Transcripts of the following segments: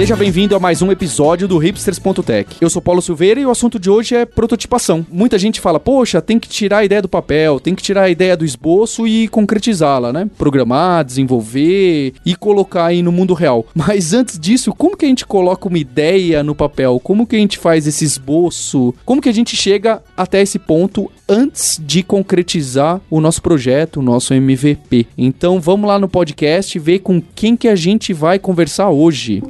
Seja bem-vindo a mais um episódio do Hipsters.tech. Eu sou Paulo Silveira e o assunto de hoje é prototipação. Muita gente fala, poxa, tem que tirar a ideia do papel, tem que tirar a ideia do esboço e concretizá-la, né? Programar, desenvolver e colocar aí no mundo real. Mas antes disso, como que a gente coloca uma ideia no papel? Como que a gente faz esse esboço? Como que a gente chega até esse ponto antes de concretizar o nosso projeto, o nosso MVP? Então vamos lá no podcast ver com quem que a gente vai conversar hoje.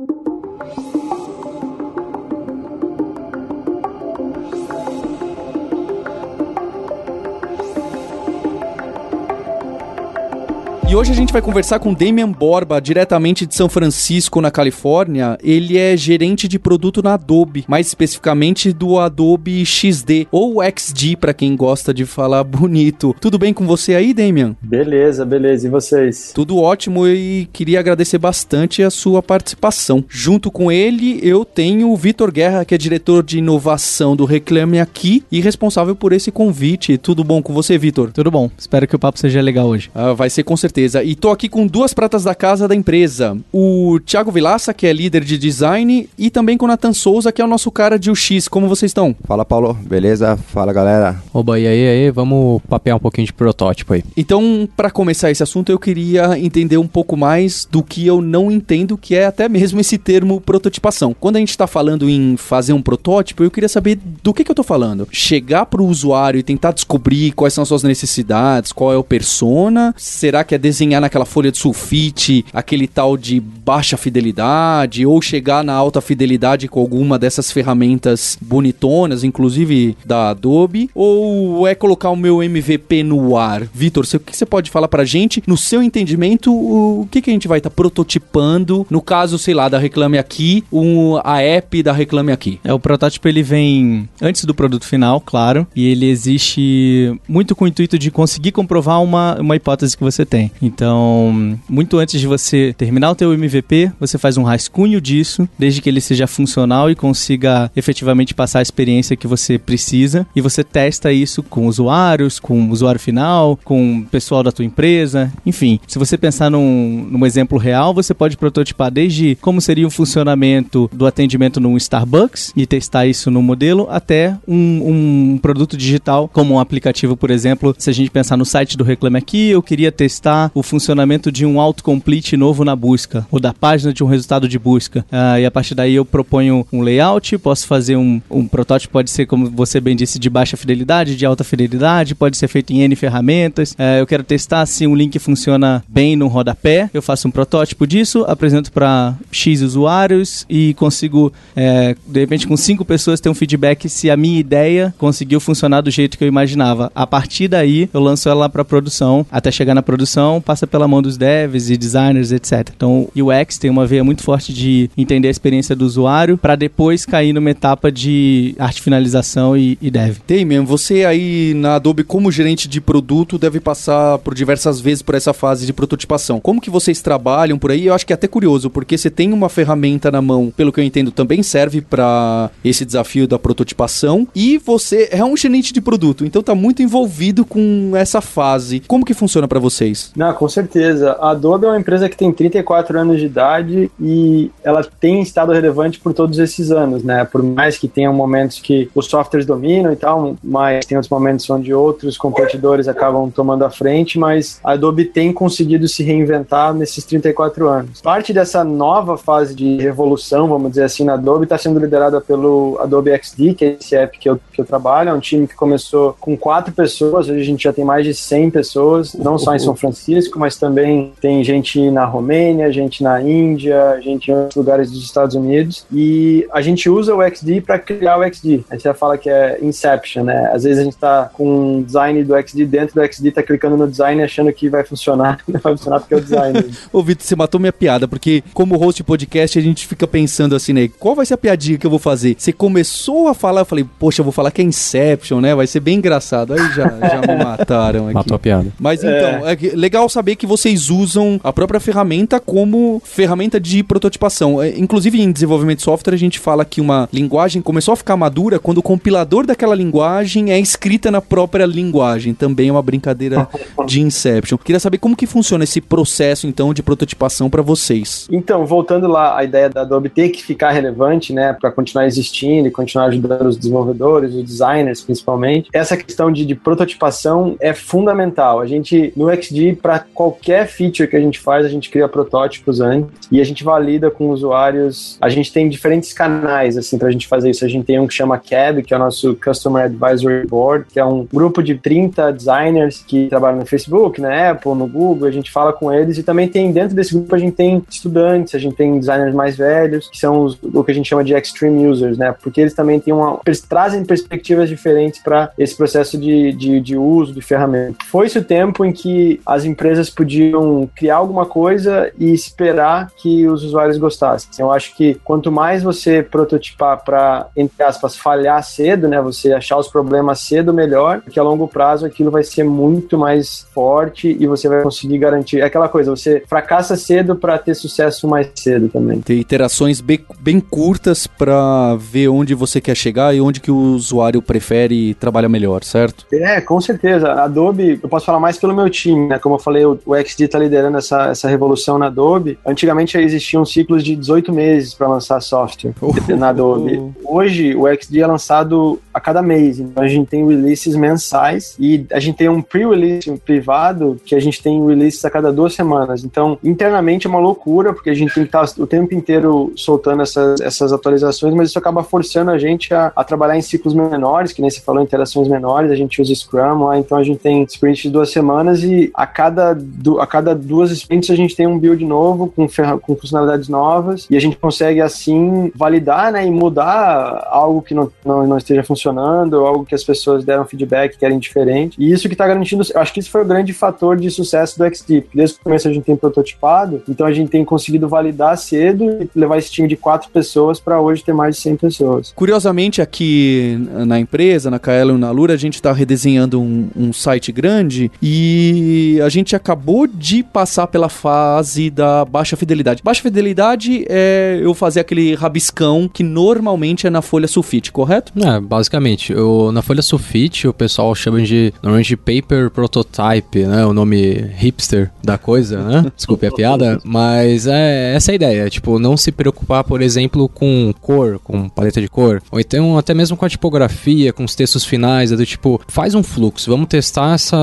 E hoje a gente vai conversar com Damian Borba, diretamente de São Francisco, na Califórnia. Ele é gerente de produto na Adobe, mais especificamente do Adobe XD ou XD para quem gosta de falar bonito. Tudo bem com você aí, Damian? Beleza, beleza. E vocês? Tudo ótimo e queria agradecer bastante a sua participação. Junto com ele, eu tenho o Vitor Guerra, que é diretor de inovação do Reclame Aqui e responsável por esse convite. Tudo bom com você, Vitor? Tudo bom. Espero que o papo seja legal hoje. Ah, vai ser com certeza certeza. E tô aqui com duas pratas da casa da empresa. O Thiago Vilaça, que é líder de design, e também com o Nathan Souza, que é o nosso cara de UX. Como vocês estão? Fala, Paulo. Beleza? Fala, galera. Oba, e aí, aí? Vamos papear um pouquinho de protótipo aí. Então, para começar esse assunto, eu queria entender um pouco mais do que eu não entendo, que é até mesmo esse termo prototipação. Quando a gente está falando em fazer um protótipo, eu queria saber do que, que eu tô falando. Chegar para o usuário e tentar descobrir quais são as suas necessidades, qual é o persona, será que é desenhar naquela folha de sulfite aquele tal de baixa fidelidade ou chegar na alta fidelidade com alguma dessas ferramentas bonitonas, inclusive da Adobe, ou é colocar o meu MVP no ar? Vitor, o que você pode falar pra gente? No seu entendimento, o que, que a gente vai estar tá prototipando? No caso, sei lá, da Reclame Aqui, um, a app da Reclame Aqui. É, o protótipo ele vem antes do produto final, claro, e ele existe muito com o intuito de conseguir comprovar uma, uma hipótese que você tem. Então, muito antes de você terminar o teu MVP, você faz um rascunho disso, desde que ele seja funcional e consiga efetivamente passar a experiência que você precisa, e você testa isso com usuários, com o usuário final, com o pessoal da tua empresa, enfim. Se você pensar num, num exemplo real, você pode prototipar desde como seria o funcionamento do atendimento num Starbucks e testar isso no modelo, até um, um produto digital, como um aplicativo, por exemplo. Se a gente pensar no site do Reclame Aqui, eu queria testar o funcionamento de um autocomplete novo na busca, ou da página de um resultado de busca. Ah, e a partir daí eu proponho um layout, posso fazer um, um protótipo, pode ser, como você bem disse, de baixa fidelidade, de alta fidelidade, pode ser feito em N ferramentas. Ah, eu quero testar se um link funciona bem no rodapé, eu faço um protótipo disso, apresento para X usuários e consigo, é, de repente, com cinco pessoas ter um feedback se a minha ideia conseguiu funcionar do jeito que eu imaginava. A partir daí, eu lanço ela para produção, até chegar na produção, passa pela mão dos devs e designers, etc. Então, o UX tem uma veia muito forte de entender a experiência do usuário para depois cair numa etapa de arte finalização e, e dev. Tem mesmo. Você aí na Adobe como gerente de produto deve passar por diversas vezes por essa fase de prototipação. Como que vocês trabalham por aí? Eu acho que é até curioso, porque você tem uma ferramenta na mão, pelo que eu entendo, também serve para esse desafio da prototipação e você é um gerente de produto, então tá muito envolvido com essa fase. Como que funciona para vocês? Não, com certeza. A Adobe é uma empresa que tem 34 anos de idade e ela tem estado relevante por todos esses anos, né? Por mais que tenham momentos que os softwares dominam e tal, mas tem outros momentos onde outros competidores acabam tomando a frente, mas a Adobe tem conseguido se reinventar nesses 34 anos. Parte dessa nova fase de revolução, vamos dizer assim, na Adobe está sendo liderada pelo Adobe XD, que é esse app que eu, que eu trabalho. É um time que começou com quatro pessoas, hoje a gente já tem mais de 100 pessoas, não só em São Francisco, mas também tem gente na Romênia, gente na Índia, gente em outros lugares dos Estados Unidos. E a gente usa o XD para criar o XD. Aí você fala que é Inception, né? Às vezes a gente está com um design do XD dentro do XD, tá clicando no design achando que vai funcionar. Não vai funcionar porque é o design. Ô, Vitor, você matou minha piada, porque como host de podcast a gente fica pensando assim, né? Qual vai ser a piadinha que eu vou fazer? Você começou a falar, eu falei, poxa, eu vou falar que é Inception, né? Vai ser bem engraçado. Aí já, já me mataram aqui. Matou a piada. Mas então, é. É legal legal saber que vocês usam a própria ferramenta como ferramenta de prototipação. É, inclusive em desenvolvimento de software a gente fala que uma linguagem começou a ficar madura quando o compilador daquela linguagem é escrita na própria linguagem. Também é uma brincadeira de Inception. Queria saber como que funciona esse processo então de prototipação para vocês. Então, voltando lá à ideia da Adobe ter que ficar relevante, né, para continuar existindo e continuar ajudando os desenvolvedores, os designers principalmente, essa questão de, de prototipação é fundamental. A gente no XD para qualquer feature que a gente faz, a gente cria protótipos antes e a gente valida com usuários. A gente tem diferentes canais assim para a gente fazer isso. A gente tem um que chama CAB, que é o nosso Customer Advisory Board, que é um grupo de 30 designers que trabalham no Facebook, na Apple, no Google. A gente fala com eles e também tem dentro desse grupo a gente tem estudantes, a gente tem designers mais velhos, que são os, o que a gente chama de extreme users, né? Porque eles também têm uma, eles trazem perspectivas diferentes para esse processo de, de, de uso de ferramenta. Foi-se o tempo em que as empresas podiam criar alguma coisa e esperar que os usuários gostassem. Eu acho que quanto mais você prototipar para, entre aspas, falhar cedo, né? Você achar os problemas cedo, melhor, porque a longo prazo aquilo vai ser muito mais forte e você vai conseguir garantir. É aquela coisa, você fracassa cedo para ter sucesso mais cedo também. Ter iterações bem, bem curtas para ver onde você quer chegar e onde que o usuário prefere e trabalha melhor, certo? É, com certeza. Adobe, eu posso falar mais pelo meu time, né? Como eu falei, o, o XD está liderando essa, essa revolução na Adobe. Antigamente existiam ciclos de 18 meses para lançar software uh, na Adobe. Hoje, o XD é lançado a cada mês. Então, a gente tem releases mensais e a gente tem um pre-release privado que a gente tem releases a cada duas semanas. Então, internamente é uma loucura, porque a gente tem que estar o tempo inteiro soltando essas, essas atualizações, mas isso acaba forçando a gente a, a trabalhar em ciclos menores, que nem você falou, interações menores. A gente usa Scrum lá, então a gente tem sprint de duas semanas e a cada, a cada duas sprints a gente tem um build novo com, com funcionalidades novas e a gente consegue assim validar né, e mudar algo que não, não, não esteja funcionando, algo que as pessoas deram feedback que era indiferente. E isso que está garantindo, eu acho que isso foi o grande fator de sucesso do XD, porque desde o começo a gente tem prototipado, então a gente tem conseguido validar cedo e levar esse time de quatro pessoas para hoje ter mais de 100 pessoas. Curiosamente, aqui na empresa, na Kaelo e na Lura, a gente está redesenhando um, um site grande e a gente acabou de passar pela fase da baixa fidelidade. Baixa fidelidade é eu fazer aquele rabiscão que normalmente é na folha sulfite, correto? É, basicamente. Eu, na folha sulfite, o pessoal chama de normalmente de paper prototype, né? O nome hipster da coisa, né? Desculpe a piada, mas é essa é a ideia. Tipo, não se preocupar, por exemplo, com cor, com paleta de cor, ou então até mesmo com a tipografia, com os textos finais, é do tipo, faz um fluxo, vamos testar essa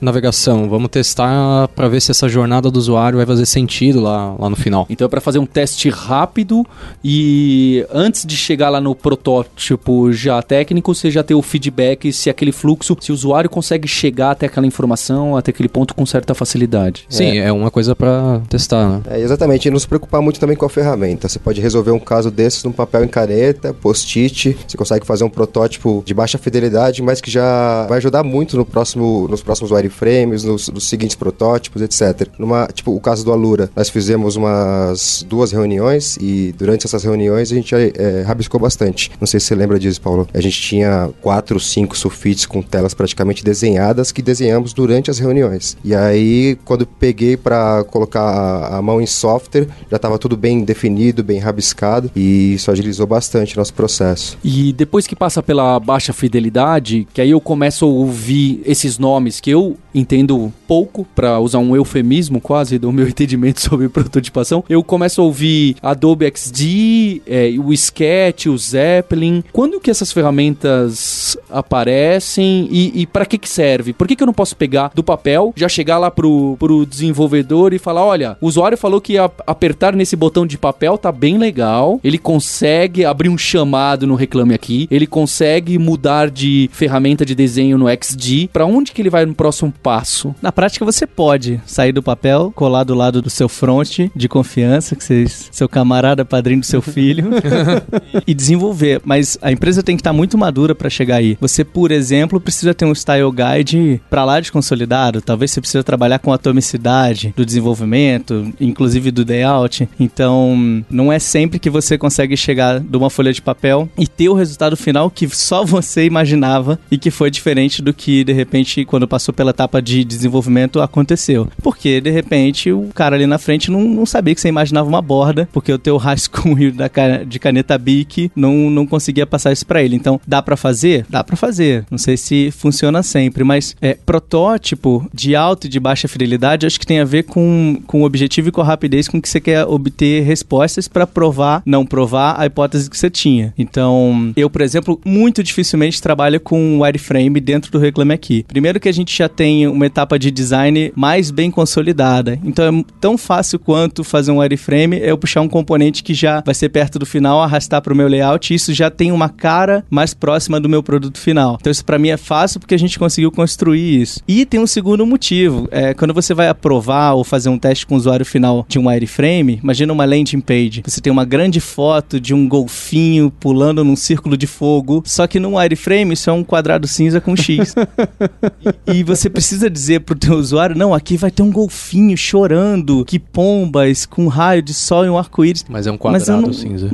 navegação, vamos testar para ver se essa jornada do usuário vai fazer sentido lá, lá no final. Então é para fazer um teste rápido e antes de chegar lá no protótipo já técnico, você já ter o feedback se aquele fluxo, se o usuário consegue chegar até aquela informação, até aquele ponto com certa facilidade. Sim, é, é uma coisa para testar, né? É, exatamente, e não se preocupar muito também com a ferramenta. Você pode resolver um caso desses num papel em caneta, post-it, você consegue fazer um protótipo de baixa fidelidade, mas que já vai ajudar muito no próximo, nos próximos wireframes, nos, nos seguintes protótipos, etc. Numa, tipo, o caso do Alura, nós fizemos umas duas reuniões e durante essas reuniões a gente é, rabiscou bastante. Não sei se você lembra disso, Paulo. A gente tinha quatro, cinco sulfites com telas praticamente desenhadas que desenhamos durante as reuniões. E aí, quando peguei para colocar a, mão em software, já estava tudo bem definido, bem rabiscado e isso agilizou bastante o nosso processo. E depois que passa pela baixa fidelidade, que aí eu começo a ouvir esses nomes que eu entendo pouco, para usar um eufemismo quase do meu entendimento sobre prototipação, eu começo a ouvir Adobe XD, é, o Sketch, o Zeppelin. Quando que essas ferramentas aparecem e, e para que que serve? Por que, que eu não posso pegar do papel, já chegar lá pro, pro desenvolvedor e falar, olha, o usuário falou que apertar nesse botão de papel tá bem legal, ele consegue abrir um chamado no Reclame Aqui, ele consegue mudar de ferramenta de desenho no XD, para onde que ele vai no próximo passo? Na prática você pode sair do papel, colar do lado do seu front de confiança, que vocês, seu camarada padrinho do seu filho, e desenvolver, mas a empresa tem que estar muito madura para chegar aí. você, por exemplo, precisa ter um style guide para lá de consolidado. Talvez você precisa trabalhar com atomicidade do desenvolvimento, inclusive do layout. Então, não é sempre que você consegue chegar de uma folha de papel e ter o resultado final que só você imaginava e que foi diferente do que de repente quando passou pela etapa de desenvolvimento aconteceu. Porque de repente o cara ali na frente não, não sabia que você imaginava uma borda, porque o teu rascunho da, de caneta Bic não, não conseguia passar isso para ele. Então, dá para fazer? Dá para fazer. Não sei se funciona sempre, mas é protótipo de alta e de baixa fidelidade, acho que tem a ver com, com o objetivo e com a rapidez com que você quer obter respostas para provar, não provar a hipótese que você tinha. Então, eu, por exemplo, muito dificilmente trabalho com wireframe dentro do Reclame Aqui. Primeiro que a gente já tem uma etapa de design mais bem consolidada. Então, é tão fácil quanto fazer um wireframe é eu puxar um componente que já vai ser perto do final, arrastar para o meu layout, e isso já tem uma cara mais próxima do meu produto final. Então, isso para mim é fácil porque a gente conseguiu construir isso. E tem um segundo motivo. É, quando você vai aprovar ou fazer um teste com o usuário final de um wireframe, imagina uma landing page. Você tem uma grande foto de um golfinho pulando num círculo de fogo, só que num wireframe isso é um quadrado cinza com X. e, e, você precisa dizer pro teu usuário, não, aqui vai ter um golfinho chorando, que pombas com um raio de sol e um arco-íris. Mas é um quadrado não, cinza.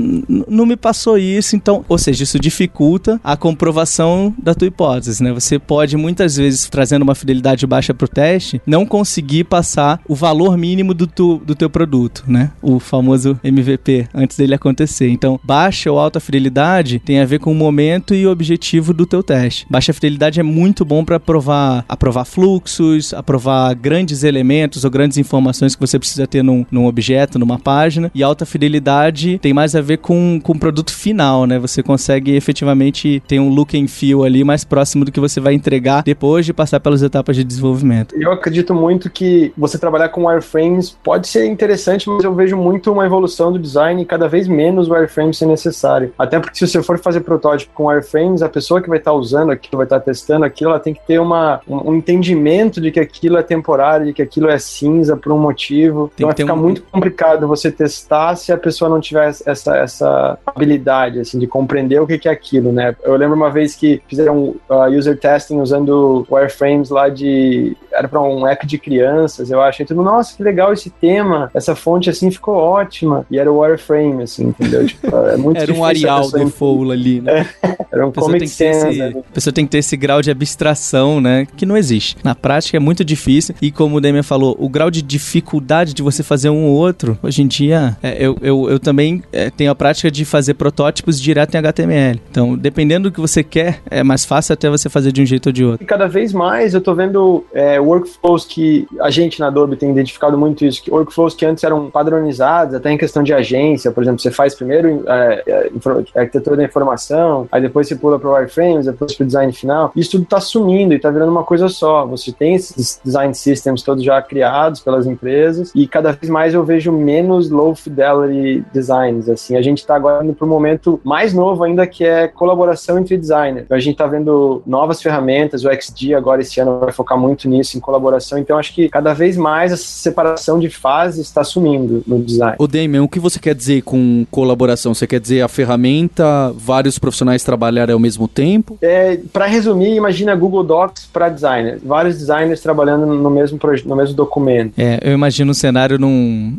Não me passou isso, então, ou seja, isso dificulta a comprovação da tua hipótese, né? Você pode muitas vezes trazendo uma fidelidade baixa pro teste, não conseguir passar o valor mínimo do, tu, do teu produto, né? O famoso MVP antes dele acontecer. Então, baixa ou alta fidelidade tem a ver com o momento e o objetivo do teu teste. Baixa fidelidade é muito bom para aprovar, aprovar fluxos, aprovar grandes elementos ou grandes informações que você precisa ter num, num objeto, numa página. E alta fidelidade tem mais a ver com, com o produto final, né? Você consegue efetivamente ter um look and feel ali mais próximo do que você vai entregar depois de passar pelas etapas de desenvolvimento. Eu acredito muito que você trabalhar com wireframes pode ser interessante, mas eu vejo muito uma evolução do design e cada vez menos wireframes ser necessário. Até porque se você for fazer protótipo com wireframes, a pessoa que vai estar usando aquilo, vai estar testando aquilo, ela tem que ter uma, um, um entendimento de que aquilo é temporário, de que aquilo é cinza por um motivo. Tem então vai ficar um... muito complicado você testar se a pessoa não tiver essa, essa habilidade, assim, de compreender o que é aquilo, né? Eu lembro uma vez que fizeram uh, user testing usando wireframes lá de... era para um app de crianças, eu acho. E tudo, nossa, que legal esse tema, essa fonte assim ficou ótima. E era o wireframe, assim, entendeu? Tipo, é muito Era um Arial default ali, né? É, era um Comic Sans. Esse, a pessoa tem que ter esse grau de abstração, né? Que não existe. Na prática é muito difícil. E como o Demian falou, o grau de dificuldade de você fazer um ou outro, hoje em dia, é, eu, eu, eu também é, tenho a prática de fazer protótipos direto em HTML. Então, dependendo do que você quer, é mais fácil até você fazer de um jeito ou de outro. E cada vez mais eu tô vendo é, workflows que a gente na Adobe tem identificado muito isso, que workflows que antes eram padronizados, até em questão de agência, por exemplo, você faz primeiro é, é, arquitetura da informação, aí depois você pula para wireframes, depois para o design final. Isso tudo está sumindo e está virando uma coisa só. Você tem esses design systems todos já criados pelas empresas e cada vez mais eu vejo menos low fidelity designs. Assim, a gente está agora indo para um momento mais novo ainda que é colaboração entre designers. Então, a gente está vendo novas ferramentas, o XD agora esse ano vai focar muito nisso, em colaboração. Então acho que cada vez mais essa separação de fases está sumindo no design. O Damien, o que você quer dizer com colaboração? Você quer dizer a ferramenta, vários profissionais trabalharem ao mesmo tempo? É, para resumir, imagina Google Docs para designers. Vários designers trabalhando no mesmo, no mesmo documento. É, eu imagino um cenário num,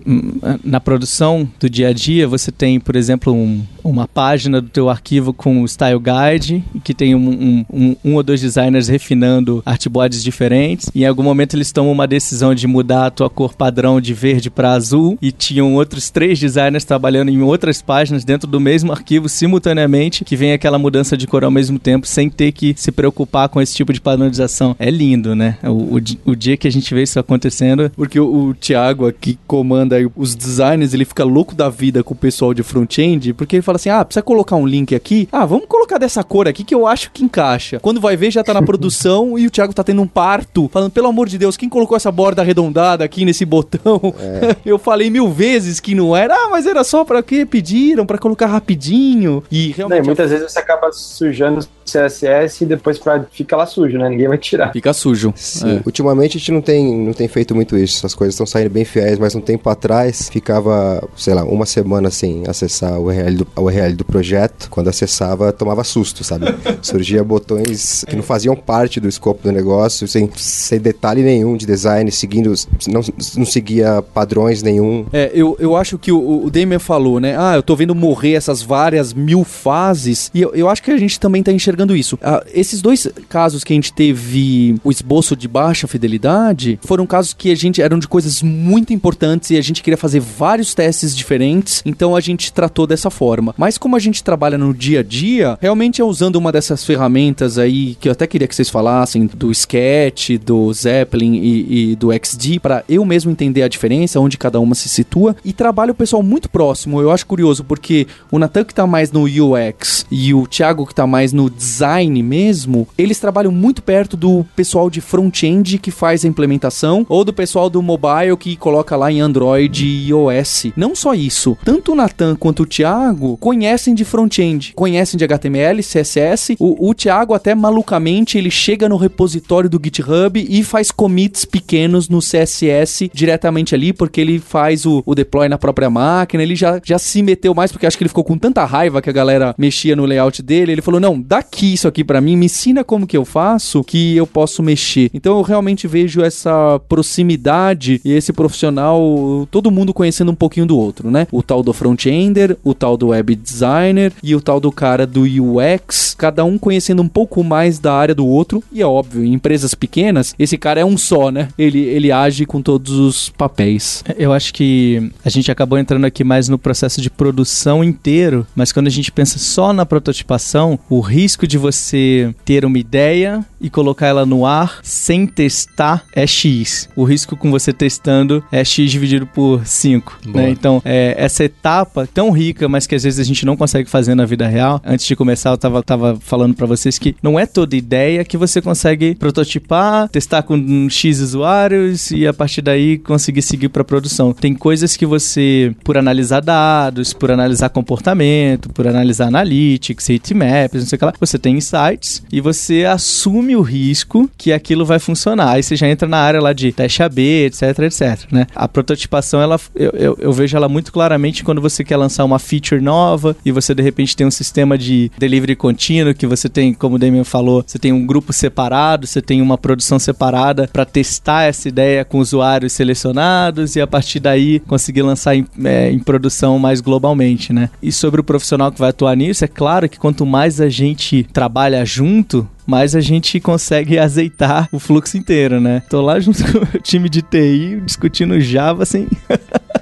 na produção do dia a dia, você tem, por exemplo, um, uma página do teu arquivo com o Style Guide, que tem um, um, um, um ou dois designers refinando artboards diferentes, e em algum momento eles tomam uma decisão de mudar a tua cor padrão de verde para azul, e tinham outros três designers trabalhando em outras páginas dentro do mesmo arquivo simultaneamente, que vem aquela mudança de cor ao mesmo tempo, sem ter que se preocupar com esse tipo de padronização. É lindo, né? O, o, o dia que a gente vê isso acontecendo. Porque o, o Thiago aqui comanda os designers, ele fica louco da vida com o pessoal de front-end, porque ele fala assim: ah, precisa colocar um link aqui. Ah, vamos colocar dessa cor aqui que eu acho que encaixa. Quando vai ver, já tá na produção e o Thiago tá tendo um parto, falando, pelo amor de Deus, quem colocou essa borda arredondada aqui nesse botão? É. eu falei mil vezes que não era, ah, mas era só para quê? Pediram para colocar rapidinho. E realmente. Não, muitas vezes você acaba acaba sujando o CSS e depois pra, fica lá sujo, né? Ninguém vai tirar. Fica sujo. Sim. Ultimamente a gente não tem, não tem feito muito isso. As coisas estão saindo bem fiéis, mas um tempo atrás ficava, sei lá, uma semana sem acessar o URL do, a URL do projeto. Quando acessava, tomava susto, sabe? Surgia botões que não faziam parte do escopo do negócio, sem, sem detalhe nenhum de design, seguindo. Não, não seguia padrões nenhum. É, eu, eu acho que o, o falou, né? Ah, eu tô vendo morrer essas várias mil fases. E eu, eu acho que a gente também tá enxergando isso. Ah, esses dois casos que a gente teve o esboço de baixa fidelidade foram casos que a gente eram de coisas muito importantes e a gente queria fazer vários testes diferentes. Então a gente tratou dessa forma. Mas como a gente trabalha no dia a dia, realmente é usando uma dessas ferramentas aí que eu até queria que vocês falassem do Sketch, do Zeppelin e, e do XD para eu mesmo entender a diferença, onde cada uma se situa e trabalho o pessoal muito próximo. Eu acho curioso porque o Natan que tá mais no UX e o Thiago que tá mais no design mesmo, eles trabalham muito perto do pessoal de front-end que faz a implementação ou do pessoal do mobile que coloca lá em Android e iOS. Não só isso, tanto o Natan quanto o Thiago conhecem de front-end, conhecem de HTML, CSS. O, o Thiago até malucamente ele chega no repositório do GitHub e faz commits pequenos no CSS diretamente ali porque ele faz o, o deploy na própria máquina. Ele já, já se meteu mais porque acho que ele ficou com tanta raiva que a galera mexia no layout dele. Ele falou: "Não, dá aqui isso aqui para mim, me ensina como que eu faço que eu posso mexer". Então eu realmente vejo essa proximidade e esse profissional, todo mundo conhecendo um pouquinho do outro, né? O tal do front-ender, o tal do web designer e o tal do cara do UX, cada um conhecendo um pouco mais da área do outro. E é óbvio, em empresas pequenas, esse cara é um só, né? Ele, ele age com todos os papéis. Eu acho que a gente acabou entrando aqui mais no processo de produção inteiro, mas quando a gente pensa só na prototipação, o risco de você ter uma ideia e colocar ela no ar sem testar é X. O risco com você testando é X dividido por 5. Né? Então, é, essa etapa tão rica, mas que às vezes a gente não consegue fazer na vida real. Antes de começar, eu tava, tava falando para vocês que não é toda ideia que você consegue prototipar, testar com X usuários e a partir daí conseguir seguir para produção. Tem coisas que você, por analisar dados, por analisar comportamento, por analisar analytics, heatmaps, não sei o que lá, você tem insights e você assume o risco que aquilo vai funcionar. Aí você já entra na área lá de teste AB, etc, etc, né? A prototipação, ela, eu, eu, eu vejo ela muito claramente quando você quer lançar uma feature nova e você de repente tem um sistema de delivery contínuo que você tem, como o Damian falou, você tem um grupo separado, você tem uma produção separada para testar essa ideia com usuários selecionados e a partir daí conseguir lançar em, é, em produção mais globalmente, né? E sobre o profissional que vai atuar nisso, é claro que quanto mais a gente trabalha junto, mais a gente consegue azeitar o fluxo inteiro, né? Tô lá junto com o time de TI discutindo Java assim.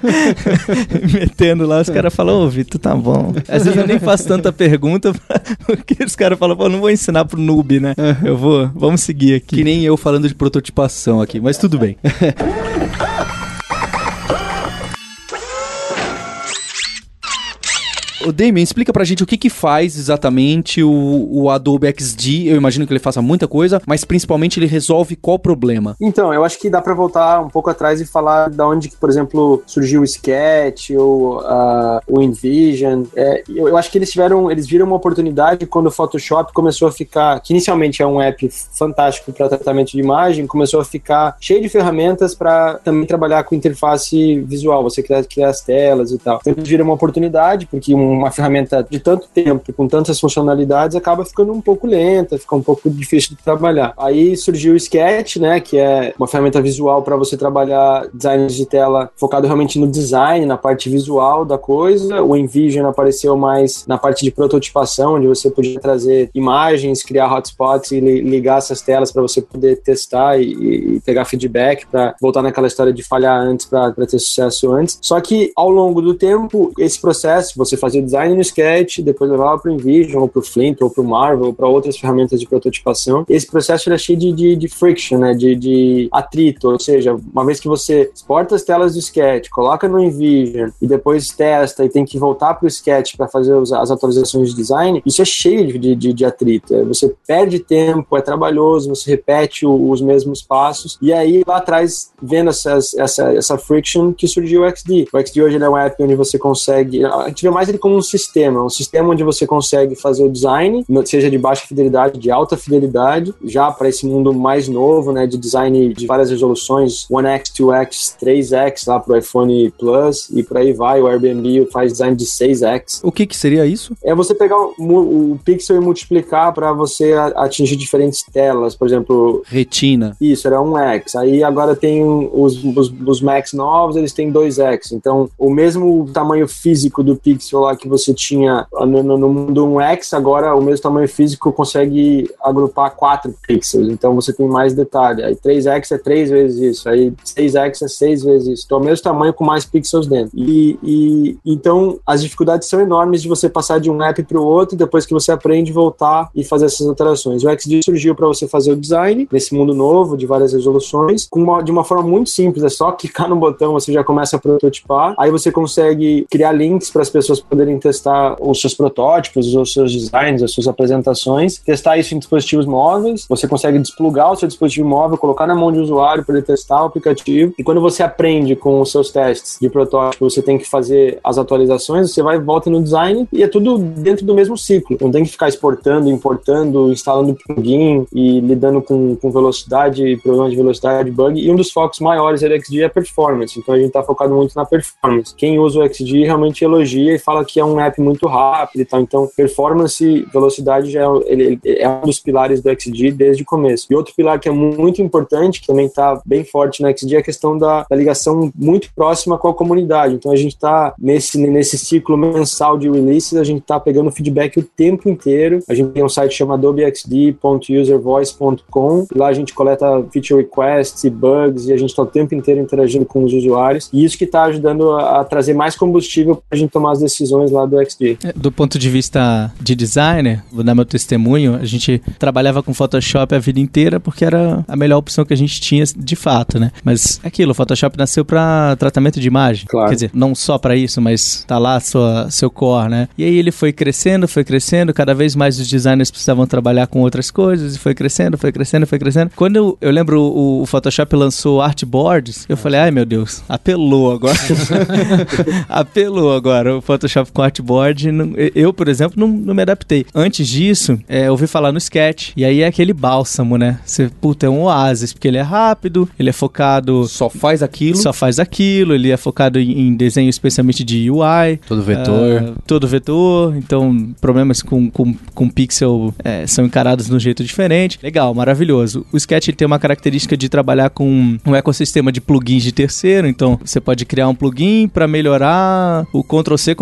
metendo lá, os caras falam, ô Vitor, tá bom. Às vezes eu nem faço tanta pergunta, porque os caras falam, pô, não vou ensinar pro noob, né? Eu vou, vamos seguir aqui. Que nem eu falando de prototipação aqui, mas tudo bem. O Damien, explica pra gente o que que faz exatamente o, o Adobe XD. Eu imagino que ele faça muita coisa, mas principalmente ele resolve qual problema? Então, eu acho que dá para voltar um pouco atrás e falar da onde por exemplo, surgiu o Sketch ou uh, o InVision. É, eu, eu, acho que eles tiveram, eles viram uma oportunidade quando o Photoshop começou a ficar, que inicialmente é um app fantástico para tratamento de imagem, começou a ficar cheio de ferramentas para também trabalhar com interface visual, você criar, criar as telas e tal. Então, eles viram uma oportunidade, porque um uma ferramenta de tanto tempo, com tantas funcionalidades, acaba ficando um pouco lenta, fica um pouco difícil de trabalhar. Aí surgiu o Sketch, né, que é uma ferramenta visual para você trabalhar design de tela focado realmente no design, na parte visual da coisa. O Envision apareceu mais na parte de prototipação, onde você podia trazer imagens, criar hotspots e ligar essas telas para você poder testar e, e pegar feedback para voltar naquela história de falhar antes para ter sucesso antes. Só que ao longo do tempo, esse processo, você fazia design no Sketch, depois levava para o InVision, ou para o Flint, ou para o Marvel, ou para outras ferramentas de prototipação. Esse processo era cheio de, de, de friction, né, de, de, atrito, ou seja, uma vez que você exporta as telas do Sketch, coloca no InVision e depois testa e tem que voltar para o Sketch para fazer os, as atualizações de design, isso é cheio de, de, de atrito. É, você perde tempo, é trabalhoso, você repete o, os mesmos passos e aí lá atrás, vendo essa, essa, essa friction que surgiu o XD. O XD hoje é um app onde você consegue, a gente vê mais ele como um sistema, um sistema onde você consegue fazer o design, seja de baixa fidelidade, de alta fidelidade, já para esse mundo mais novo, né, de design de várias resoluções, 1x, 2x, 3x lá pro iPhone Plus e por aí vai. O Airbnb faz design de 6x. O que que seria isso? É você pegar o, o pixel e multiplicar para você atingir diferentes telas, por exemplo. Retina. Isso, era 1x. Aí agora tem os, os, os Macs novos, eles têm 2x. Então, o mesmo tamanho físico do pixel lá que você tinha no, no, no mundo 1x, agora o mesmo tamanho físico consegue agrupar 4 pixels. Então, você tem mais detalhe. Aí 3x é 3 vezes isso. Aí 6x é 6 vezes isso. Então, é o mesmo tamanho com mais pixels dentro. E, e então, as dificuldades são enormes de você passar de um app para o outro, depois que você aprende, voltar e fazer essas alterações. O XD surgiu para você fazer o design nesse mundo novo, de várias resoluções, uma, de uma forma muito simples. É só clicar no botão, você já começa a prototipar. Aí você consegue criar links para as pessoas poderem testar os seus protótipos, os seus designs, as suas apresentações, testar isso em dispositivos móveis. Você consegue desplugar o seu dispositivo móvel, colocar na mão de usuário para ele testar o aplicativo. E quando você aprende com os seus testes de protótipo, você tem que fazer as atualizações, você vai volta no design e é tudo dentro do mesmo ciclo. Não tem que ficar exportando, importando, instalando plugin e lidando com, com velocidade, problemas de velocidade, bug. E um dos focos maiores do XD é performance. Então a gente está focado muito na performance. Quem usa o XD realmente elogia e fala que é um app muito rápido e tal. Então performance, velocidade já é, ele, é um dos pilares do XD desde o começo. E outro pilar que é muito importante, que também está bem forte no XD, é a questão da, da ligação muito próxima com a comunidade. Então a gente está nesse, nesse ciclo mensal de releases, a gente está pegando feedback o tempo inteiro. A gente tem um site chamado adobe.xd.uservoice.com. Lá a gente coleta feature requests e bugs e a gente está o tempo inteiro interagindo com os usuários. E isso que está ajudando a, a, trazer mais combustível para a gente tomar as decisões lá do XD. É, do ponto de vista de designer, vou dar meu testemunho, a gente trabalhava com Photoshop a vida inteira porque era a melhor opção que a gente tinha de fato, né? Mas é aquilo, o Photoshop nasceu para tratamento de imagem. Claro. Quer dizer, não só para isso, mas tá lá sua, seu core, né? E aí ele foi crescendo, foi crescendo, cada vez mais os designers precisavam trabalhar com outras coisas, e foi crescendo, foi crescendo, foi crescendo. Quando eu, eu lembro o, o Photoshop lançou artboards, eu falei, ai meu Deus, apelou agora. apelou agora o Photoshop com artboard. Eu, por exemplo, não, não me adaptei. Antes disso, é, eu ouvi falar no Sketch, e aí é aquele bálsamo, né? Você, puta, é um oásis, porque ele é rápido, ele é focado... Só faz aquilo. Só faz aquilo, ele é focado em, em desenho especialmente de UI. Todo vetor. Uh, todo vetor, então problemas com, com, com pixel é, são encarados de um jeito diferente. Legal, maravilhoso. O Sketch tem uma característica de trabalhar com um ecossistema de plugins de terceiro, então você pode criar um plugin para melhorar o Ctrl-C,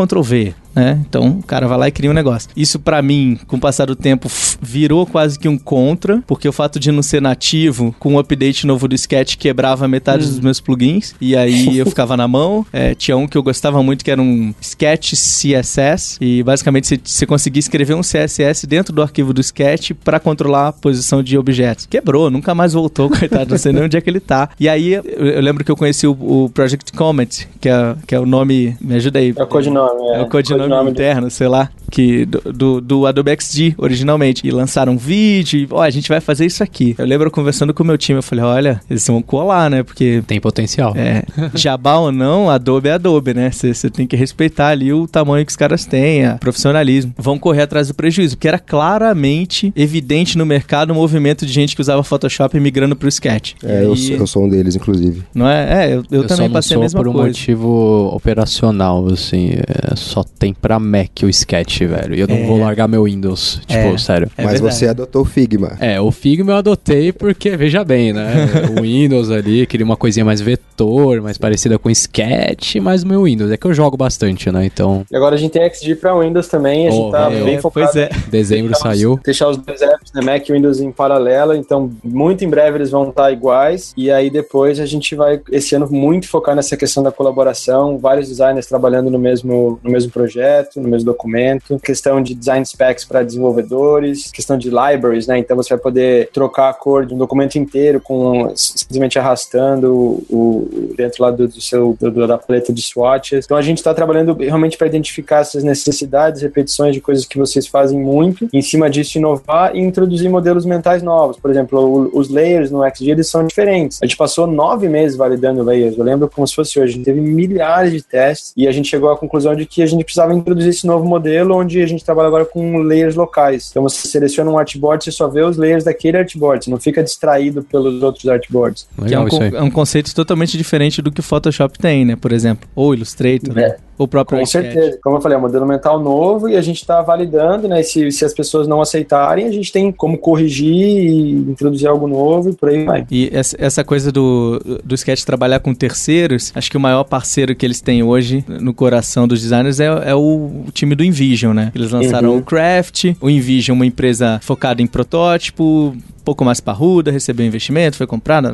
Hey. Né? Então o cara vai lá e cria um negócio. Isso para mim, com o passar do tempo, virou quase que um contra, porque o fato de não ser nativo, com o um update novo do Sketch, quebrava metade hum. dos meus plugins, e aí eu ficava na mão. É, tinha um que eu gostava muito, que era um Sketch CSS, e basicamente você, conseguia escrever um CSS dentro do arquivo do Sketch para controlar a posição de objetos. Quebrou, nunca mais voltou, coitado, não sei nem onde é que ele tá. E aí eu, eu lembro que eu conheci o, o, Project Comet, que é, que é o nome, me ajuda aí. É o codinome, é. É o codinome nome interno, sei lá, que do, do, do, Adobe XD originalmente. E lançaram um vídeo, e, ó, a gente vai fazer isso aqui. Eu lembro conversando com o meu time, eu falei, olha, eles vão colar, né? Porque. Tem potencial. É. Jabá ou não, Adobe é Adobe, né? Você tem que respeitar ali o tamanho que os caras têm, a profissionalismo. Vão correr atrás do prejuízo, porque era claramente evidente no mercado o um movimento de gente que usava Photoshop migrando pro Sketch. É, eu, eu, sou um deles, inclusive. Não é? É, eu, eu, eu também passei a mesma por um coisa. motivo operacional, assim. É, só tem pra Mac o Sketch, velho. E eu não é. vou largar meu Windows. Tipo, é. sério. É Mas verdade. você adotou o Figma. É, o Figma eu adotei porque, veja bem, né? o Windows ali, queria uma coisinha mais vetor, mais parecida com Sketch, mas o meu Windows. É que eu jogo bastante, né? Então. E agora a gente tem XD pra Windows também. A gente oh, tá bem focado. Pois é. Dezembro deixar saiu. Os, deixar os dois apps, né? Mac e Windows em paralelo. Então, muito em breve eles vão estar iguais. E aí depois a gente vai, esse ano, muito focar nessa questão da colaboração. Vários designers trabalhando no mesmo, no mesmo projeto, no mesmo documento, questão de design specs para desenvolvedores, questão de libraries, né? Então você vai poder trocar a cor de um documento inteiro com simplesmente arrastando o, dentro lá do, do seu do, da paleta de swatches. Então a gente está trabalhando realmente para identificar essas necessidades, repetições de coisas que vocês fazem muito, em cima disso inovar e introduzir modelos mentais novos. Por exemplo, os layers no XG eles são diferentes. A gente passou nove meses validando layers. Eu lembro como se fosse hoje. A gente teve milhares de testes e a gente chegou à conclusão de que a gente precisava introduzir esse novo modelo onde a gente trabalha agora com layers locais. Então você seleciona um artboard, você só vê os layers daquele artboard, você não fica distraído pelos outros artboards. que é um, Legal isso aí. é um conceito totalmente diferente do que o Photoshop tem, né? Por exemplo, ou Illustrator, né? É. ou o próprio Com certeza. Como eu falei, é um modelo mental novo e a gente está validando, né? Se, se as pessoas não aceitarem, a gente tem como corrigir e introduzir algo novo e por aí vai. E essa, essa coisa do, do Sketch trabalhar com terceiros, acho que o maior parceiro que eles têm hoje no coração dos designers é, é o time do Invision, né? Eles lançaram Uhum. o Craft, o Invision, uma empresa focada em protótipo, pouco mais parruda, recebeu investimento, foi comprada,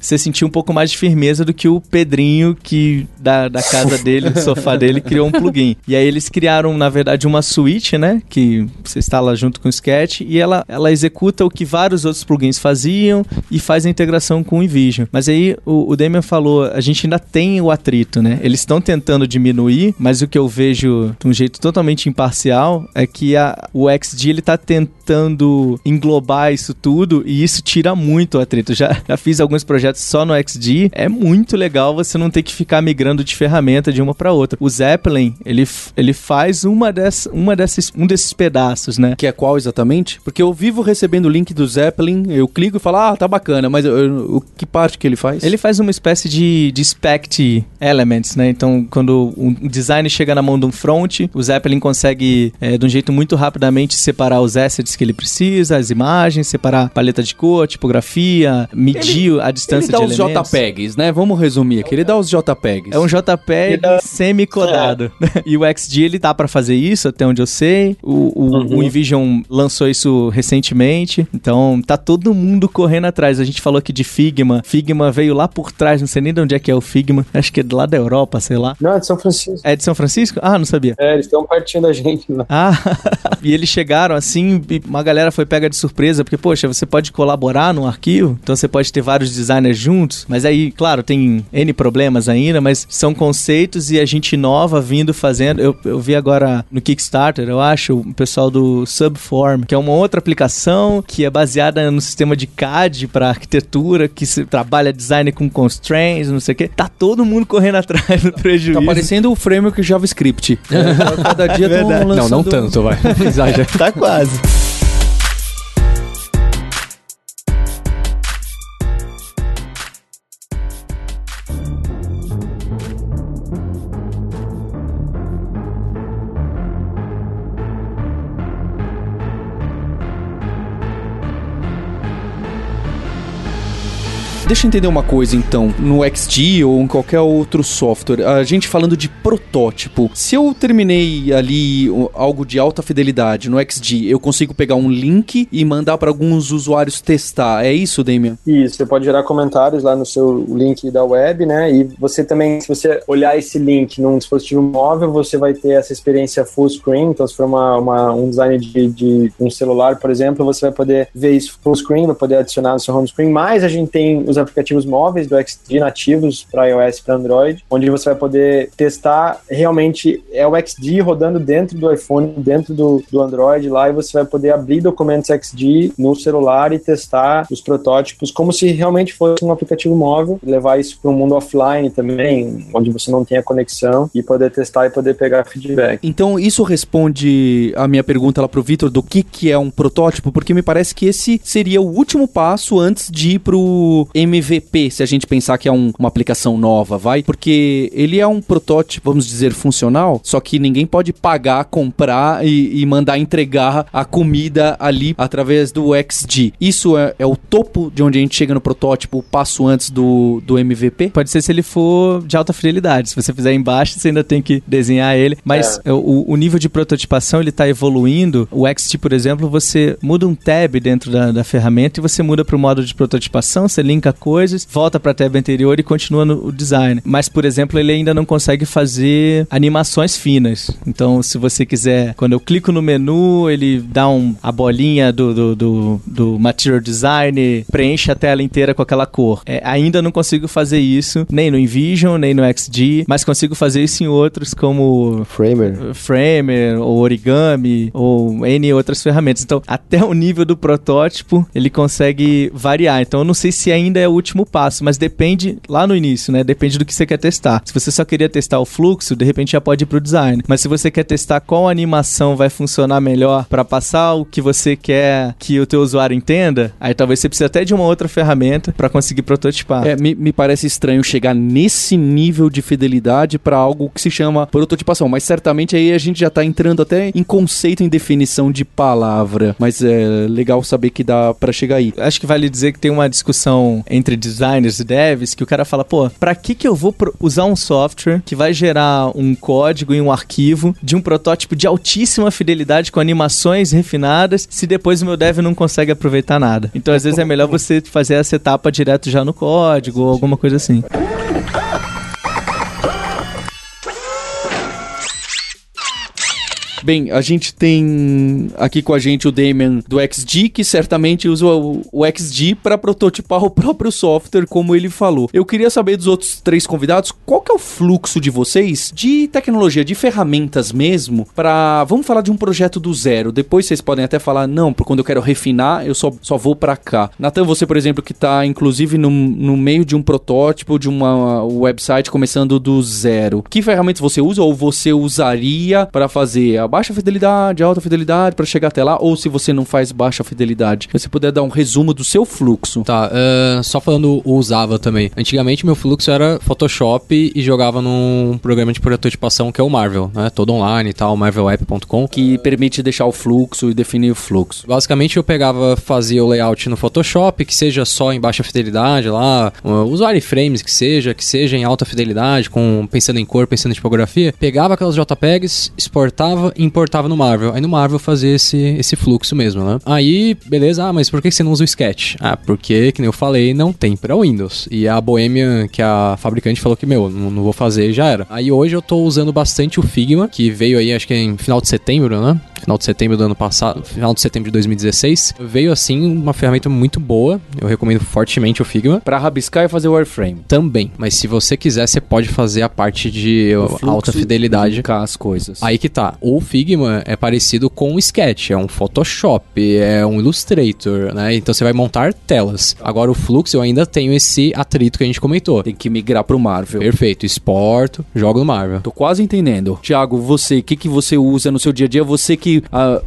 você sentiu um pouco mais de firmeza do que o Pedrinho, que da, da casa dele, do sofá dele, criou um plugin. E aí eles criaram, na verdade, uma suíte, né? Que você instala junto com o Sketch e ela, ela executa o que vários outros plugins faziam e faz a integração com o InVision. Mas aí o, o Damian falou, a gente ainda tem o atrito, né? Eles estão tentando diminuir, mas o que eu vejo de um jeito totalmente imparcial é que a, o XD ele tá tentando englobar isso tudo e isso tira muito o atrito. Já, já fiz alguns projetos só no XD, é muito legal você não ter que ficar migrando de ferramenta de uma para outra. O Zeppelin, ele, ele faz uma, dessa, uma desses, um desses pedaços, né? Que é qual exatamente? Porque eu vivo recebendo o link do Zeppelin, eu clico e falo, ah, tá bacana, mas eu- eu- o que parte que ele faz? Ele faz uma espécie de, de spect elements, né? Então, quando um design chega na mão de um front, o Zeppelin consegue, é, de um jeito muito rapidamente, separar os assets que ele precisa, as imagens, separar paleta de cor, tipografia, medir a distância Ele dá de os elementos. JPEGs, né? Vamos resumir aqui. Ele dá os JPEGs. É um JPEG semi-codado. E o XD, ele tá pra fazer isso, até onde eu sei. O, o, o Invision lançou isso recentemente. Então, tá todo mundo correndo atrás. A gente falou aqui de Figma. Figma veio lá por trás, não sei nem de onde é que é o Figma. Acho que é lá da Europa, sei lá. Não, é de São Francisco. É de São Francisco? Ah, não sabia. É, eles estão pertinho da gente. Né? Ah, e eles chegaram assim, e uma galera foi pega de surpresa, porque, poxa, você pode colaborar num arquivo, então você pode ter vários designers juntos, mas aí, claro, tem N problemas ainda, mas são conceitos e a gente nova vindo fazendo. Eu, eu vi agora no Kickstarter, eu acho, o pessoal do Subform, que é uma outra aplicação que é baseada no sistema de CAD para arquitetura, que se trabalha design com constraints, não sei o quê. Tá todo mundo correndo atrás do prejuízo. Tá parecendo o framework JavaScript. É, cada dia Verdade. Não, não lançando- tanto, vai. Tá quase. Deixa eu entender uma coisa então, no XD ou em qualquer outro software, a gente falando de protótipo. Se eu terminei ali algo de alta fidelidade no XD, eu consigo pegar um link e mandar para alguns usuários testar. É isso, Damian? Isso, você pode gerar comentários lá no seu link da web, né? E você também, se você olhar esse link num dispositivo móvel, você vai ter essa experiência full screen. Então, se for uma, uma- um design de, de um celular, por exemplo, você vai poder ver isso full screen, vai poder adicionar no seu home screen. Mas a gente tem os aplicativos móveis do XD nativos para iOS e para Android, onde você vai poder testar realmente é o XD rodando dentro do iPhone, dentro do, do Android lá, e você vai poder abrir documentos XD no celular e testar os protótipos como se realmente fosse um aplicativo móvel, levar isso para um mundo offline também, onde você não tem a conexão e poder testar e poder pegar feedback. Então, isso responde a minha pergunta lá pro Vitor do que, que é um protótipo, porque me parece que esse seria o último passo antes de ir pro MVP, se a gente pensar que é um- uma aplicação nova, vai? Porque ele é um protótipo, vamos dizer, funcional, só que ninguém pode pagar, comprar e, e mandar entregar a comida ali através do XD. Isso é, é o topo de onde a gente chega no protótipo, o passo antes do, do MVP? Pode ser se ele for de alta fidelidade. Se você fizer embaixo, você ainda tem que desenhar ele. Mas o, o nível de prototipação ele está evoluindo. O XT, por exemplo, você muda um tab dentro da, da ferramenta e você muda para o modo de prototipação, você linka coisas, volta pra tab anterior e continua no design. Mas, por exemplo, ele ainda não consegue fazer animações finas. Então, se você quiser, quando eu clico no menu, ele dá um, a bolinha do, do, do, do Material Design, preenche a tela inteira com aquela cor. É, ainda não consigo fazer isso, nem no InVision, nem no XD, mas consigo fazer isso em outros como Framer. Framer, ou Origami, ou N outras ferramentas. Então, até o nível do protótipo, ele consegue variar. Então, eu não sei se ainda é o último passo, mas depende lá no início, né? Depende do que você quer testar. Se você só queria testar o fluxo, de repente já pode ir pro design. Mas se você quer testar qual animação vai funcionar melhor para passar o que você quer que o teu usuário entenda, aí talvez você precise até de uma outra ferramenta para conseguir prototipar. É, me, me parece estranho chegar nesse nível de fidelidade para algo que se chama prototipação, mas certamente aí a gente já tá entrando até em conceito, em definição de palavra, mas é legal saber que dá para chegar aí. Acho que vale dizer que tem uma discussão entre designers e devs que o cara fala, pô, pra que que eu vou usar um software que vai gerar um código e um arquivo de um protótipo de altíssima fidelidade com animações refinadas se depois o meu dev não consegue aproveitar nada? Então, às vezes é melhor você fazer essa etapa direto já no código ou alguma coisa assim. Bem, a gente tem aqui com a gente o Damian do XG, que certamente usa o, o XG para prototipar o próprio software, como ele falou. Eu queria saber dos outros três convidados, qual que é o fluxo de vocês de tecnologia, de ferramentas mesmo, para vamos falar de um projeto do zero. Depois vocês podem até falar, não, por quando eu quero refinar, eu só, só vou para cá. Natan, você, por exemplo, que tá inclusive no, no meio de um protótipo, de uma website começando do zero. Que ferramentas você usa ou você usaria para fazer baixa fidelidade, alta fidelidade para chegar até lá? Ou se você não faz baixa fidelidade, se você puder dar um resumo do seu fluxo. Tá, ah, só falando o usava também. Antigamente meu fluxo era Photoshop e jogava num programa de prototipação que é o Marvel, né? Todo online e tal, marvelapp.com. Que permite deixar o fluxo e definir o fluxo. Basicamente eu pegava, fazia o layout no Photoshop, que seja só em baixa fidelidade lá, uh, os wireframes que seja, que seja em alta fidelidade, com pensando em cor, pensando em tipografia. Pegava aquelas JPEGs, exportava importava no Marvel. Aí no Marvel fazia esse, esse fluxo mesmo, né? Aí, beleza, ah, mas por que você não usa o Sketch? Ah, porque, que nem eu falei, não tem pra Windows. E a Bohemian, que a fabricante falou que, meu, não, não vou fazer, já era. Aí hoje eu tô usando bastante o Figma, que veio aí, acho que em final de setembro, né? Final de setembro do ano passado, final de setembro de 2016. Veio assim uma ferramenta muito boa. Eu recomendo fortemente o Figma. Para rabiscar e fazer wireframe. Também, mas se você quiser, você pode fazer a parte de alta fidelidade. As coisas. Aí que tá. O Figma é parecido com o Sketch, é um Photoshop, é um Illustrator, né? Então você vai montar telas. Agora o Flux eu ainda tenho esse atrito que a gente comentou. Tem que migrar pro Marvel. Perfeito, exporto, jogo no Marvel. Tô quase entendendo. Tiago, você, o que, que você usa no seu dia a dia? Você que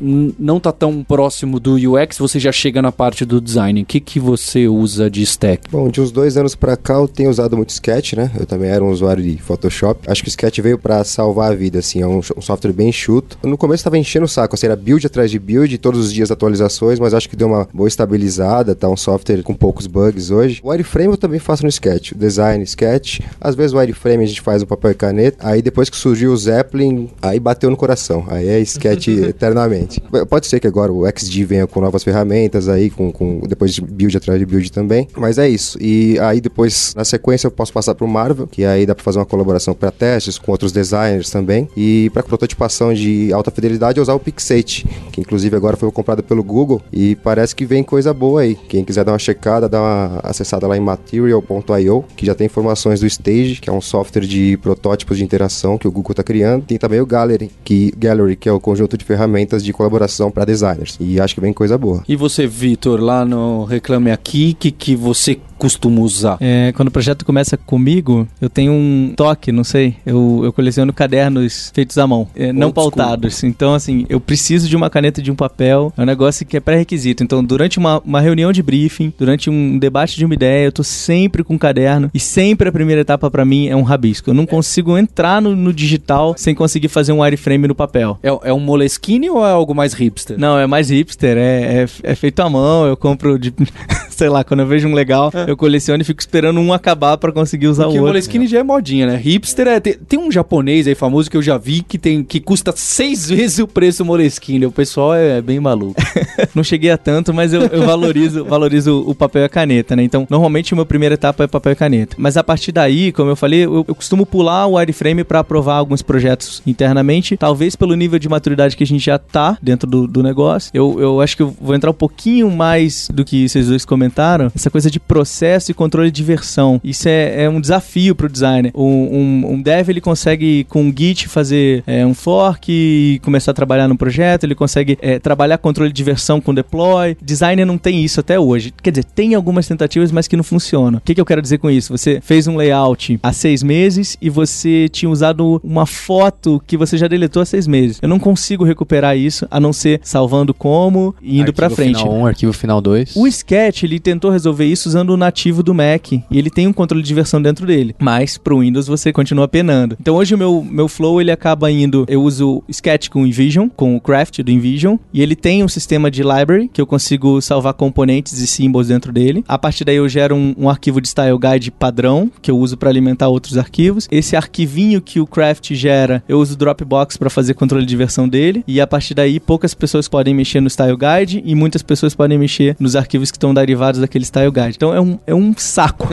n- não tá tão próximo do UX, você já chega na parte do design. O que, que você usa de stack? Bom, de uns dois anos pra cá eu tenho usado muito Sketch, né? Eu também era um usuário de Photoshop. Acho que o Sketch veio pra salvar a vida, assim. É um, um software bem enxuto. No começo tava enchendo o saco, assim, era build atrás de build, todos os dias atualizações, mas acho que deu uma boa estabilizada, tá um software com poucos bugs hoje. O wireframe eu também faço no Sketch, o design Sketch. Às vezes o wireframe a gente faz no papel e caneta. Aí depois que surgiu o Zeppelin, aí bateu no coração. Aí é Sketch eternamente. Pode ser que agora o XD venha com novas ferramentas aí, com, com depois de build atrás de build também. Mas é isso. E aí depois, na sequência, eu posso passar pro Marvel, que aí dá pra fazer uma colaboração para testes com outros designers também. E para prototipação de alta fidelidade, eu usar o Pixate, que inclusive agora foi comprado pelo Google e parece que vem coisa boa aí. Quem quiser dar uma checada, dá uma acessada lá em material.io, que já tem informações do Stage, que é um software de protótipos de interação que o Google está criando. Tem também o Gallery, que Gallery, que é o conjunto de ferramentas de colaboração para designers. E acho que vem coisa boa. E você, Vitor, lá no Reclame Aqui, que, que você costuma usar? É, quando o projeto começa comigo, eu tenho um toque, não sei. Eu, eu coleciono cadernos feitos à mão, é, não Old school. pautados. Então, assim, eu preciso de uma caneta e de um papel. É um negócio que é pré-requisito. Então, durante uma, uma reunião de briefing, durante um debate de uma ideia, eu tô sempre com um caderno. E sempre a primeira etapa pra mim é um rabisco. Eu não consigo entrar no, no digital sem conseguir fazer um wireframe no papel. É, é um Moleskine ou é algo mais hipster? Não, é mais hipster, é, é, é feito à mão, eu compro de. Sei lá, quando eu vejo um legal, eu coleciono e fico esperando um acabar pra conseguir usar Porque o outro. Moleskine já é modinha, né? Hipster é. Tem, tem um japonês aí famoso que eu já vi que, tem, que custa seis vezes o preço do Moleskine. O pessoal é bem maluco. não cheguei a tanto, mas eu, eu valorizo, valorizo o papel e a caneta, né? Então, normalmente, a minha primeira etapa é papel e caneta. Mas a partir daí, como eu falei, eu, eu costumo pular o wireframe para aprovar alguns projetos internamente, talvez pelo nível de maturidade que a gente já tá dentro do, do negócio. Eu, eu acho que eu vou entrar um pouquinho mais do que vocês dois comentaram, essa coisa de processo e controle de versão. Isso é, é um desafio pro designer. Um, um, um dev, ele consegue com o Git fazer é, um fork e começar a trabalhar no projeto, ele consegue é, trabalhar controle de versão com deploy. Designer não tem isso até hoje. Quer dizer, tem algumas tentativas, mas que não funcionam. O que, que eu quero dizer com isso? Você fez um layout há seis meses e você tinha usado uma foto que você já deletou há seis meses. Eu não consigo recuperar isso, a não ser salvando como e indo pra frente. Final 1, arquivo final 2. O Sketch, ele tentou resolver isso usando o nativo do Mac. E ele tem um controle de versão dentro dele. Mas pro Windows você continua penando. Então hoje o meu, meu flow, ele acaba indo... Eu uso Sketch com InVision, com o Craft do InVision. E ele tem um sistema de library, que eu consigo salvar componentes e symbols dentro dele. A partir daí eu gero um, um arquivo de style guide padrão, que eu uso para alimentar outros arquivos. Esse arquivinho que o Craft gera, eu uso o Dropbox para fazer controle de versão dele. E a partir daí, poucas pessoas podem mexer no style guide e muitas pessoas podem mexer nos arquivos que estão derivados daquele style guide. Então é um, é um saco.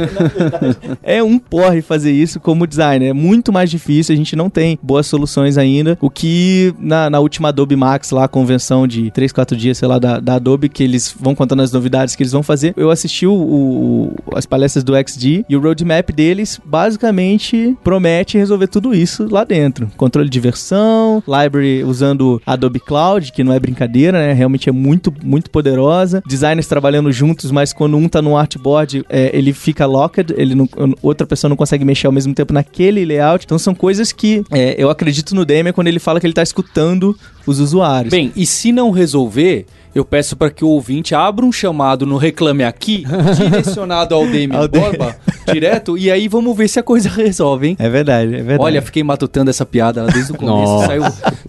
é um porre fazer isso como designer. É muito mais difícil, a gente não tem boas soluções ainda. O que na, na última Adobe Max, lá, a convenção de 3, 4 dias, sei lá, da, da Adobe, que eles vão contando as novidades que eles vão fazer, eu assisti o, o, as palestras do XD e o roadmap deles basicamente promete resolver tudo isso lá dentro. Controle de versão, library usando Adobe Cloud, que não é brincadeira, né? Realmente é muito, muito poderosa. Designers trabalhando juntos, mas quando um tá no artboard, é, ele fica locked, ele não, outra pessoa não consegue mexer ao mesmo tempo naquele layout. Então são coisas que é, eu acredito no Demian quando ele fala que ele tá escutando os usuários. Bem, e se não resolver, eu peço para que o ouvinte abra um chamado no Reclame Aqui, direcionado ao Demi. Borba, direto, e aí vamos ver se a coisa resolve, hein? É verdade, é verdade. Olha, fiquei matutando essa piada lá desde o começo, saiu,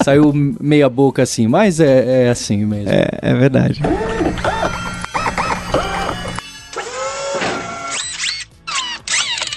saiu meia boca assim, mas é, é assim mesmo. é, é verdade.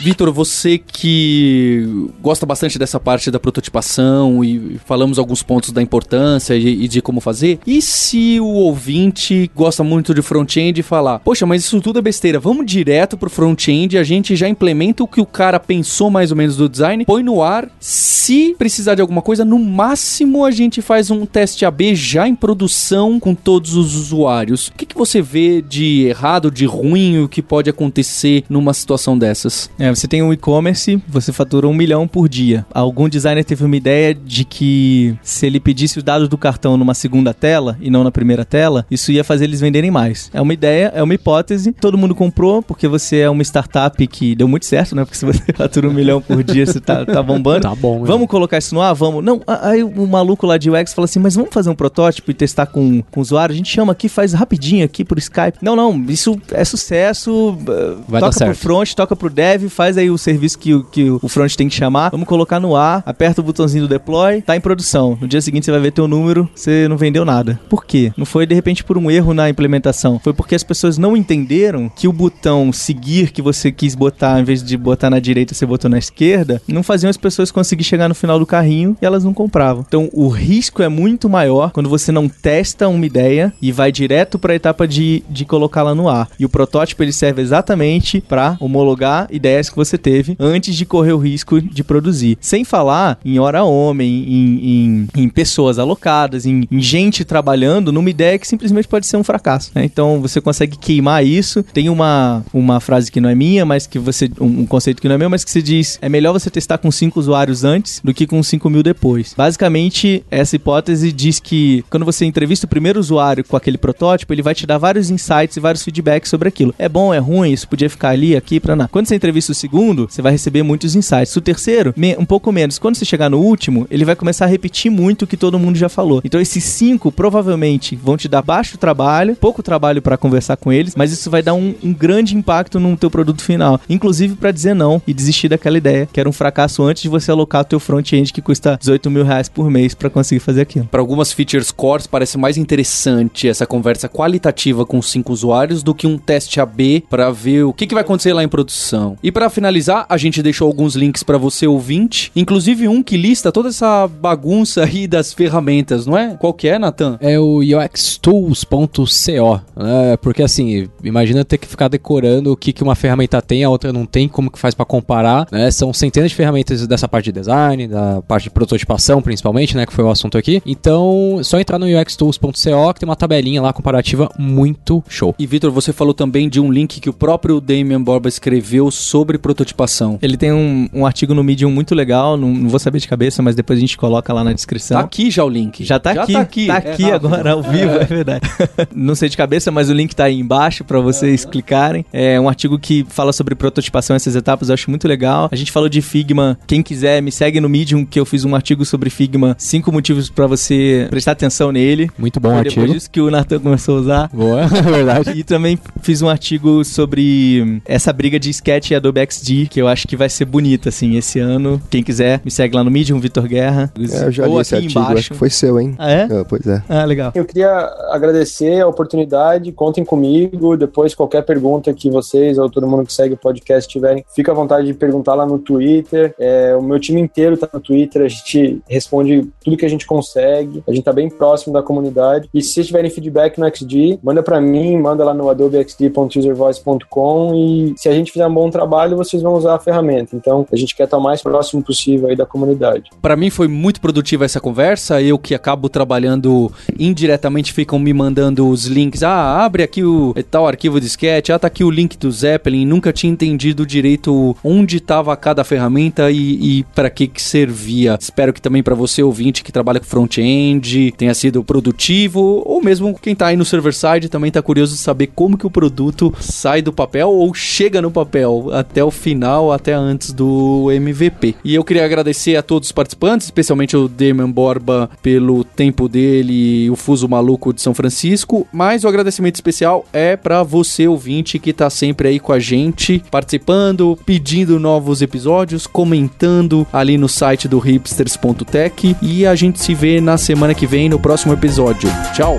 Vitor, você que gosta bastante dessa parte da prototipação e falamos alguns pontos da importância e, e de como fazer, e se o ouvinte gosta muito de front-end e falar, poxa, mas isso tudo é besteira, vamos direto pro front-end, a gente já implementa o que o cara pensou mais ou menos do design, põe no ar, se precisar de alguma coisa, no máximo a gente faz um teste AB já em produção com todos os usuários. O que, que você vê de errado, de ruim, o que pode acontecer numa situação dessas? É, você tem um e-commerce, você fatura um milhão por dia. Algum designer teve uma ideia de que se ele pedisse os dados do cartão numa segunda tela e não na primeira tela, isso ia fazer eles venderem mais. É uma ideia, é uma hipótese. Todo mundo comprou porque você é uma startup que deu muito certo, né? Porque se você fatura um milhão por dia, você tá, tá bombando. Tá bom, né? Vamos colocar isso no ar? Vamos. Não, aí o maluco lá de UX fala assim, mas vamos fazer um protótipo e testar com, com o usuário? A gente chama aqui, faz rapidinho aqui por Skype. Não, não, isso é sucesso. uh, Vai toca pro front, toca pro dev, faz aí o serviço que, o- que o front tem que chamar. Vamos colocar no ar, aperta o botãozinho do deploy, tá em produção. No dia seguinte você vai ver teu número, você não vendeu nada. Por quê? Não foi de repente por um erro na implementação. Foi porque as pessoas não entenderam que o botão seguir que você quis botar, em vez de botar na direita, você botou na esquerda, não faziam as pessoas conseguir chegar no final do carrinho e elas não compravam. Então o risco é muito maior quando você não testa uma ideia e vai direto para a etapa de, de colocá-la no ar. E o protótipo ele serve exatamente para homologar ideias que você teve antes de correr o risco de produzir. Sem falar em hora homem, em, em, em pessoas alocadas, em, em gente trabalhando numa ideia que simplesmente pode ser um fracasso. né? Então você consegue queimar isso. Tem uma, uma frase que não é minha, mas que você. Um, um conceito que não é meu, mas que se diz: é melhor você testar com cinco usuários antes do que com 5 mil depois. Basicamente, essa hipótese diz que quando você entrevista o primeiro usuário com aquele protótipo, ele vai te dar vários insights e vários feedbacks sobre aquilo. É bom, é ruim, isso podia ficar ali, aqui, pra nada. Quando você entrevista o segundo, você vai receber muitos insights. O terceiro, um pouco menos. Quando você chegar no último, ele vai começar a repetir muito o que todo mundo já falou. Então esses cinco provavelmente vão te dar baixo trabalho, pouco trabalho pra conversar com eles, mas isso vai dar um, um grande impacto no teu produto final. Inclusive pra dizer não e desistir daquela ideia, que era um fracasso antes de você alocar o teu front-end que custa 18 mil reais por mês pra conseguir fazer aquilo. Para algumas features cores parece mais interessante essa conversa qualitativa com cinco usuários do que um teste AB para ver o que, que vai acontecer lá em produção. E para para finalizar, a gente deixou alguns links para você ouvinte, inclusive um que lista toda essa bagunça aí das ferramentas, não é? Qual que é, Nathan? É o uxtools.co, né? Porque assim, imagina ter que ficar decorando o que, que uma ferramenta tem, a outra não tem, como que faz para comparar, né? São centenas de ferramentas dessa parte de design, da parte de prototipação principalmente, né, que foi o assunto aqui. Então, só entrar no uxtools.co que tem uma tabelinha lá comparativa muito show. E Vitor, você falou também de um link que o próprio Damian Borba escreveu sobre prototipação. Ele tem um, um artigo no Medium muito legal, não, não, vou saber de cabeça, mas depois a gente coloca lá na descrição. Tá aqui já o link. Já tá já aqui. Tá aqui, tá aqui é agora, ao vivo, é, é verdade. não sei de cabeça, mas o link tá aí embaixo para vocês é. clicarem. É um artigo que fala sobre prototipação, essas etapas, eu acho muito legal. A gente falou de Figma, quem quiser me segue no Medium, que eu fiz um artigo sobre Figma, cinco motivos para você prestar atenção nele. Muito bom artigo. Depois disso que o Nathan começou a usar. Boa, é verdade. E também fiz um artigo sobre essa briga de Sketch e Adobe XD, que eu acho que vai ser bonita, assim, esse ano. Quem quiser, me segue lá no Medium, Vitor Guerra. É, eu já li esse artigo, embaixo. acho que foi seu, hein? Ah, é? é? Pois é. Ah, legal. Eu queria agradecer a oportunidade, contem comigo, depois qualquer pergunta que vocês ou todo mundo que segue o podcast tiverem, fica à vontade de perguntar lá no Twitter. É, o meu time inteiro tá no Twitter, a gente responde tudo que a gente consegue, a gente tá bem próximo da comunidade. E se vocês tiverem feedback no XD, manda para mim, manda lá no adobexd.uservoice.com e se a gente fizer um bom trabalho, vocês vão usar a ferramenta. Então, a gente quer estar o mais próximo possível aí da comunidade. Para mim foi muito produtiva essa conversa, eu que acabo trabalhando indiretamente ficam me mandando os links. Ah, abre aqui o tal arquivo de sketch, ah, tá aqui o link do Zeppelin, nunca tinha entendido direito onde estava cada ferramenta e, e para que que servia. Espero que também para você ouvinte que trabalha com front-end tenha sido produtivo, ou mesmo quem tá aí no server-side também tá curioso de saber como que o produto sai do papel ou chega no papel até o final, até antes do MVP. E eu queria agradecer a todos os participantes, especialmente o Damian Borba pelo tempo dele e o fuso maluco de São Francisco, mas o agradecimento especial é para você ouvinte que tá sempre aí com a gente, participando, pedindo novos episódios, comentando ali no site do hipsters.tech e a gente se vê na semana que vem no próximo episódio. Tchau!